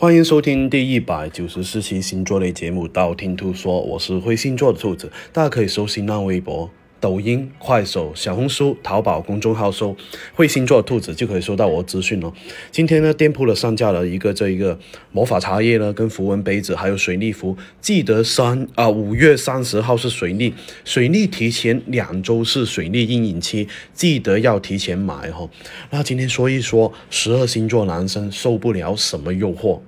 欢迎收听第一百九十四期星座类节目《道听途说》，我是会星座的兔子，大家可以搜新浪微博。抖音、快手、小红书、淘宝公众号搜“会星座的兔子”就可以收到我的资讯哦。今天呢，店铺呢上架了一个这一个魔法茶叶呢，跟符文杯子，还有水逆符。记得三啊，五月三十号是水逆，水逆提前两周是水逆阴影期，记得要提前买哈。那今天说一说十二星座男生受不了什么诱惑？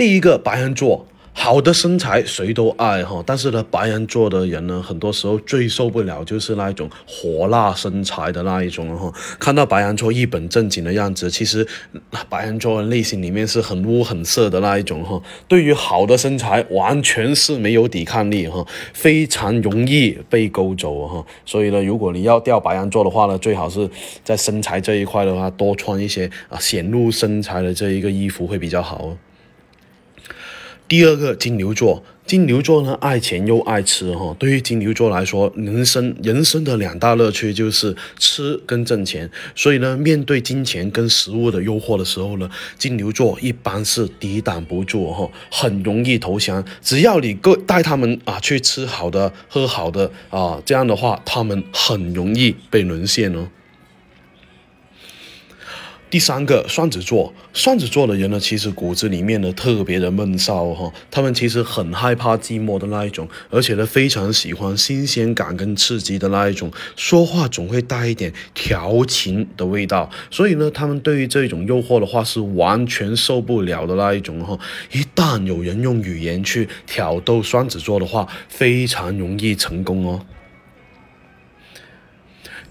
第一个白羊座。好的身材谁都爱哈，但是呢，白羊座的人呢，很多时候最受不了就是那一种火辣身材的那一种哈。看到白羊座一本正经的样子，其实白羊座的内心里面是很污很色的那一种哈。对于好的身材，完全是没有抵抗力哈，非常容易被勾走哈。所以呢，如果你要钓白羊座的话呢，最好是在身材这一块的话，多穿一些啊显露身材的这一个衣服会比较好。第二个金牛座，金牛座呢爱钱又爱吃哈。对于金牛座来说，人生人生的两大乐趣就是吃跟挣钱。所以呢，面对金钱跟食物的诱惑的时候呢，金牛座一般是抵挡不住哈，很容易投降。只要你够带他们啊去吃好的、喝好的啊，这样的话，他们很容易被沦陷哦。第三个双子座，双子座的人呢，其实骨子里面呢特别的闷骚哈，他们其实很害怕寂寞的那一种，而且呢非常喜欢新鲜感跟刺激的那一种，说话总会带一点调情的味道，所以呢，他们对于这种诱惑的话是完全受不了的那一种哈。一旦有人用语言去挑逗双子座的话，非常容易成功哦。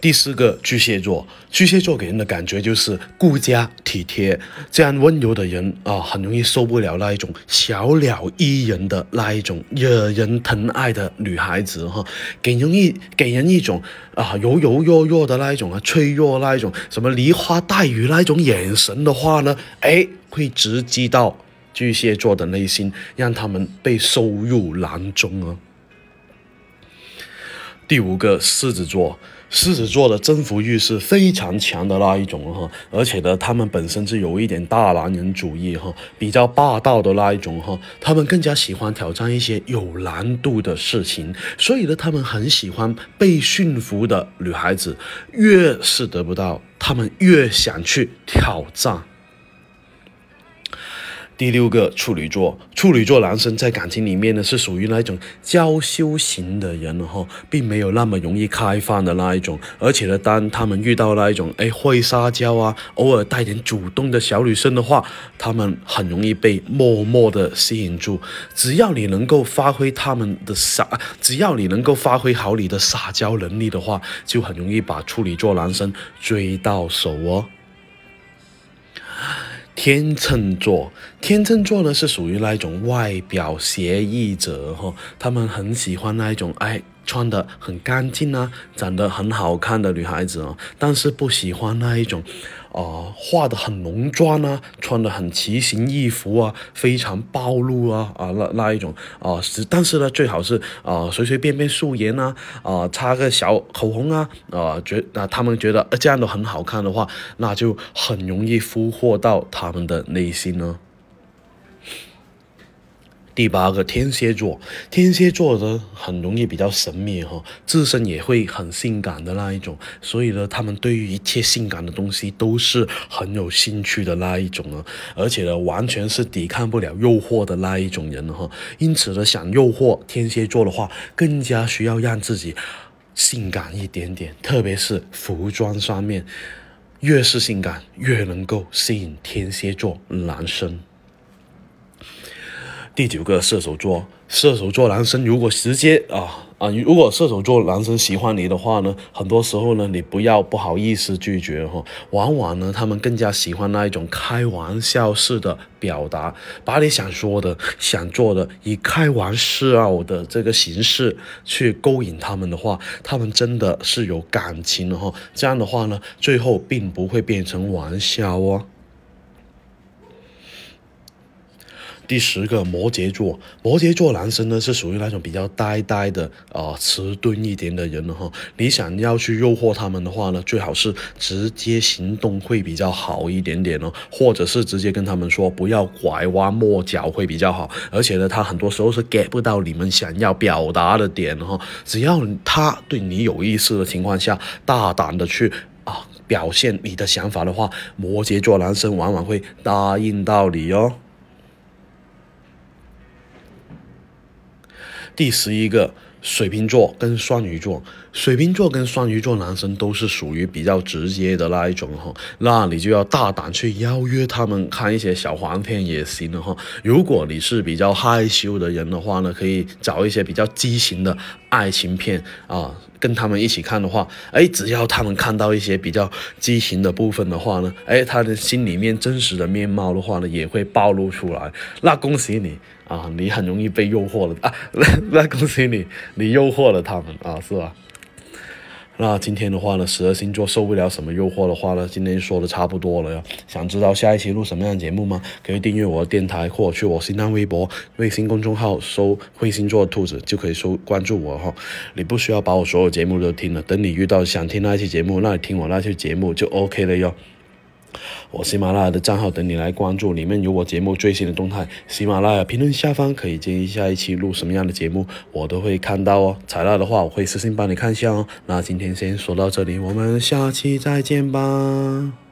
第四个巨蟹座，巨蟹座给人的感觉就是顾家体贴，这样温柔的人啊，很容易受不了那一种小鸟依人的那一种惹人疼爱的女孩子哈，给人一给人一种啊柔柔弱弱的那一种啊脆弱那一种什么梨花带雨那一种眼神的话呢，哎，会直击到巨蟹座的内心，让他们被收入囊中啊。第五个狮子座，狮子座的征服欲是非常强的那一种哈，而且呢，他们本身是有一点大男人主义哈，比较霸道的那一种哈，他们更加喜欢挑战一些有难度的事情，所以呢，他们很喜欢被驯服的女孩子，越是得不到，他们越想去挑战。第六个处女座，处女座男生在感情里面呢是属于那种娇羞型的人哈，并没有那么容易开放的那一种，而且呢，当他们遇到那一种哎会撒娇啊，偶尔带点主动的小女生的话，他们很容易被默默的吸引住。只要你能够发挥他们的撒，只要你能够发挥好你的撒娇能力的话，就很容易把处女座男生追到手哦。天秤座，天秤座呢是属于那一种外表协议者哈，他们很喜欢那一种哎。穿的很干净啊，长得很好看的女孩子哦，但是不喜欢那一种，啊，画的很浓妆啊，穿的很奇形异服啊，非常暴露啊啊那那一种啊，是但是呢，最好是啊随随便便素颜啊啊擦个小口红啊啊觉那他们觉得这样都很好看的话，那就很容易俘获到他们的内心呢。第八个天蝎座，天蝎座的很容易比较神秘哈，自身也会很性感的那一种，所以呢，他们对于一切性感的东西都是很有兴趣的那一种呢，而且呢，完全是抵抗不了诱惑的那一种人哈，因此呢，想诱惑天蝎座的话，更加需要让自己性感一点点，特别是服装上面，越是性感，越能够吸引天蝎座男生。第九个射手座，射手座男生如果直接啊啊，如果射手座男生喜欢你的话呢，很多时候呢，你不要不好意思拒绝哈，往往呢，他们更加喜欢那一种开玩笑式的表达，把你想说的、想做的，以开玩笑的这个形式去勾引他们的话，他们真的是有感情的哈，这样的话呢，最后并不会变成玩笑哦。第十个摩羯座，摩羯座男生呢是属于那种比较呆呆的啊、迟钝一点的人了哈。你想要去诱惑他们的话呢，最好是直接行动会比较好一点点哦，或者是直接跟他们说不要拐弯抹角会比较好。而且呢，他很多时候是 get 不到你们想要表达的点哈。只要他对你有意思的情况下，大胆的去啊表现你的想法的话，摩羯座男生往往会答应到你哦。第十一个，水瓶座跟双鱼座，水瓶座跟双鱼座男生都是属于比较直接的那一种哈，那你就要大胆去邀约他们看一些小黄片也行了哈。如果你是比较害羞的人的话呢，可以找一些比较畸形的爱情片啊，跟他们一起看的话，哎，只要他们看到一些比较畸形的部分的话呢，哎，他的心里面真实的面貌的话呢，也会暴露出来。那恭喜你。啊，你很容易被诱惑了啊！那那恭喜你，你诱惑了他们啊，是吧？那今天的话呢，十二星座受不了什么诱惑的话呢，今天说的差不多了哟。想知道下一期录什么样的节目吗？可以订阅我的电台，或者去我新浪微博、微信公众号搜“会星座兔子”就可以搜关注我哈。你不需要把我所有节目都听了，等你遇到想听那一期节目，那你听我那期节目就 OK 了哟。我喜马拉雅的账号等你来关注，里面有我节目最新的动态。喜马拉雅评论下方可以建议下一期录什么样的节目，我都会看到哦。采纳的话，我会私信帮你看一下哦。那今天先说到这里，我们下期再见吧。